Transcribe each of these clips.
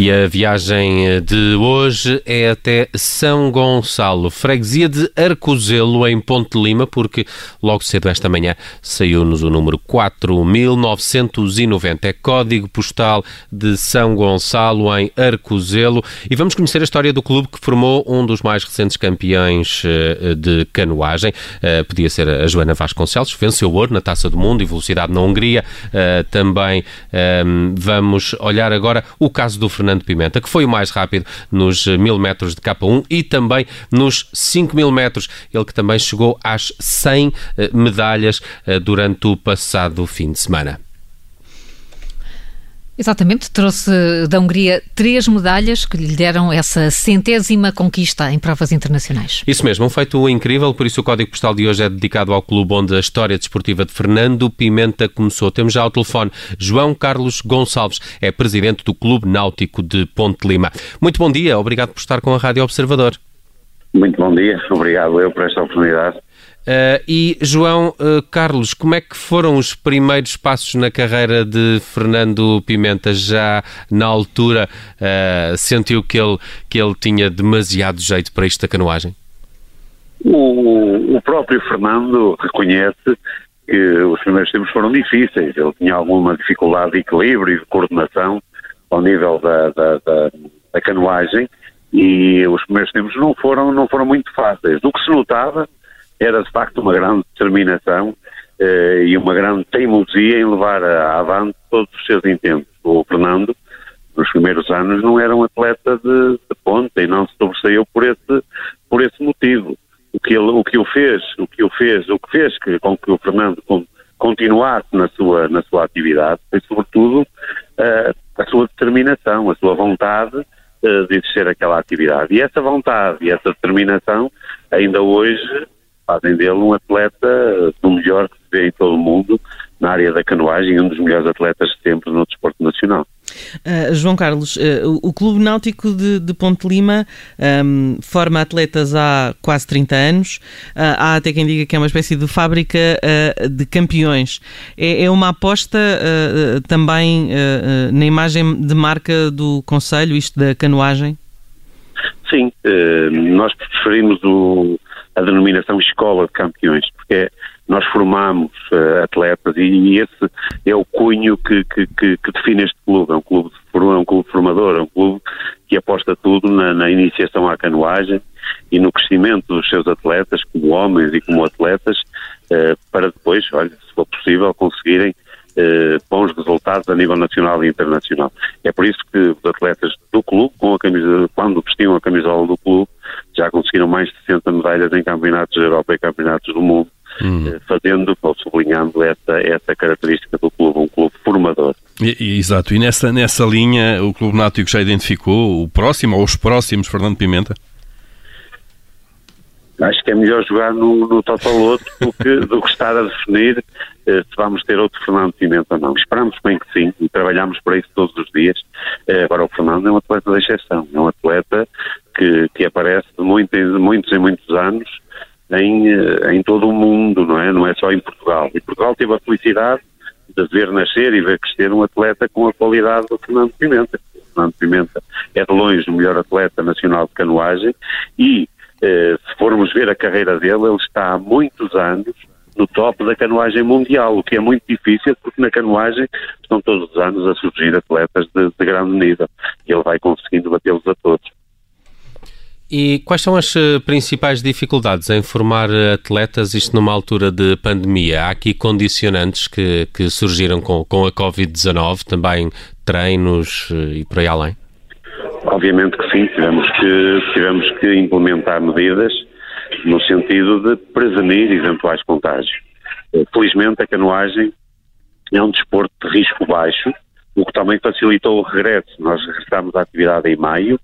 E a viagem de hoje é até São Gonçalo, freguesia de Arcozelo, em Ponte Lima, porque logo cedo esta manhã saiu-nos o número 4990. É código postal de São Gonçalo, em Arcozelo. E vamos conhecer a história do clube que formou um dos mais recentes campeões eh, de canoagem. Eh, podia ser a Joana Vasconcelos, venceu ouro na Taça do Mundo e velocidade na Hungria. Eh, também vamos olhar agora o caso do Fernando Fernando Pimenta, que foi o mais rápido nos mil metros de K1 e também nos 5 mil metros. Ele que também chegou às 100 eh, medalhas eh, durante o passado fim de semana. Exatamente, trouxe da Hungria três medalhas que lhe deram essa centésima conquista em provas internacionais. Isso mesmo, um feito incrível, por isso o código postal de hoje é dedicado ao clube onde a história desportiva de Fernando Pimenta começou. Temos já ao telefone João Carlos Gonçalves, é presidente do Clube Náutico de Ponte Lima. Muito bom dia, obrigado por estar com a Rádio Observador. Muito bom dia, obrigado eu por esta oportunidade. Uh, e João uh, Carlos, como é que foram os primeiros passos na carreira de Fernando Pimenta? Já na altura uh, sentiu que ele, que ele tinha demasiado jeito para isto da canoagem? O, o próprio Fernando reconhece que os primeiros tempos foram difíceis. Ele tinha alguma dificuldade de equilíbrio e de coordenação ao nível da, da, da, da canoagem e os primeiros tempos não foram, não foram muito fáceis. Do que se notava era de facto uma grande determinação eh, e uma grande teimosia em levar avante todos os seus intentos. O Fernando, nos primeiros anos, não era um atleta de, de ponta e não se sobressaiu por esse, por esse motivo. O que, ele, o que o fez, o que o fez, o que fez que, com que o Fernando continuasse na sua, na sua atividade foi sobretudo uh, a sua determinação, a sua vontade uh, de exercer aquela atividade. E essa vontade e essa determinação ainda hoje fazem dele um atleta do melhor que se vê em todo o mundo na área da canoagem, um dos melhores atletas de sempre no desporto nacional. Uh, João Carlos, uh, o Clube Náutico de, de Ponte Lima um, forma atletas há quase 30 anos. Uh, há até quem diga que é uma espécie de fábrica de campeões. É, é uma aposta também na imagem de marca do Conselho, isto da canoagem? Sim, nós preferimos o, a denominação Escola de Campeões, porque é, nós formamos uh, atletas e, e, esse é o cunho que, que, que, define este clube. É um clube, é um clube formador, é um clube que aposta tudo na, na, iniciação à canoagem e no crescimento dos seus atletas, como homens e como atletas, uh, para depois, olha, se for possível, conseguirem uh, bons resultados a nível nacional e internacional. É por isso que os atletas do clube, com a camisa, quando vestiam a camisola do clube, já conseguiram mais de 60 medalhas em campeonatos da Europa e campeonatos do mundo, hum. fazendo ou sublinhando essa, essa característica do clube, um clube formador. Exato, e nessa, nessa linha o Clube Náutico já identificou o próximo ou os próximos Fernando Pimenta? Acho que é melhor jogar no, no Totoloto do que, do que estar a definir eh, se vamos ter outro Fernando Pimenta ou não. Esperamos bem que sim e trabalhamos para isso todos os dias. Eh, agora, o Fernando é um atleta de exceção, é um atleta que, que aparece de, muito, de muitos e muitos anos em, eh, em todo o mundo, não é? Não é só em Portugal. E Portugal teve a felicidade de ver nascer e ver crescer um atleta com a qualidade do Fernando Pimenta. O Fernando Pimenta é de longe o melhor atleta nacional de canoagem e eh, se formos ver a carreira dele, ele está há muitos anos no top da canoagem mundial, o que é muito difícil porque na canoagem estão todos os anos a surgir atletas de, de grande nível e ele vai conseguindo batê-los a todos. E quais são as eh, principais dificuldades em formar atletas, isto numa altura de pandemia? Há aqui condicionantes que, que surgiram com, com a Covid-19, também treinos eh, e por aí além? Obviamente que sim, tivemos que, tivemos que implementar medidas no sentido de prevenir eventuais contágios. Eh, felizmente a canoagem é um desporto de risco baixo, o que também facilitou o regresso. Nós regressámos à atividade em maio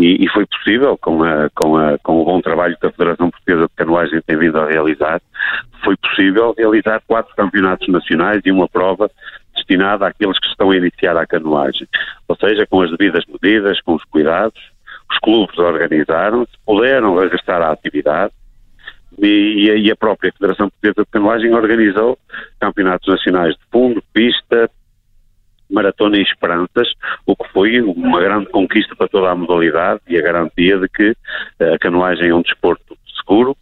e, e, foi possível, com, a, com, a, com o bom trabalho que a Federação Portuguesa de Canoagem tem vindo a realizar, foi possível realizar quatro campeonatos nacionais e uma prova destinada àqueles que estão a iniciar a canoagem. Ou seja, com as devidas medidas, com os cuidados, os clubes organizaram-se, puderam regressar à atividade e, e, a própria Federação Portuguesa de Canoagem organizou campeonatos nacionais de fundo, pista, maratona em esperanças, o que foi uma grande conquista para toda a modalidade e a garantia de que a canoagem é um desporto seguro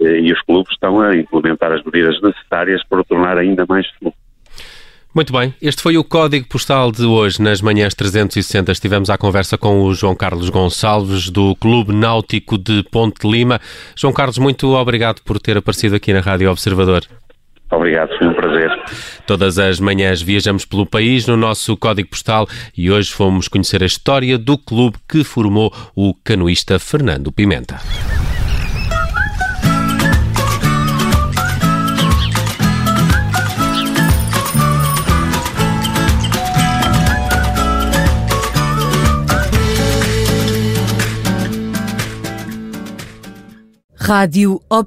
e os clubes estão a implementar as medidas necessárias para o tornar ainda mais seguro. Muito bem, este foi o código postal de hoje. Nas manhãs 360 estivemos à conversa com o João Carlos Gonçalves, do Clube Náutico de Ponte Lima. João Carlos, muito obrigado por ter aparecido aqui na Rádio Observador. Obrigado, foi um prazer. Todas as manhãs viajamos pelo país no nosso código postal e hoje fomos conhecer a história do clube que formou o canoísta Fernando Pimenta. Rádio Ob...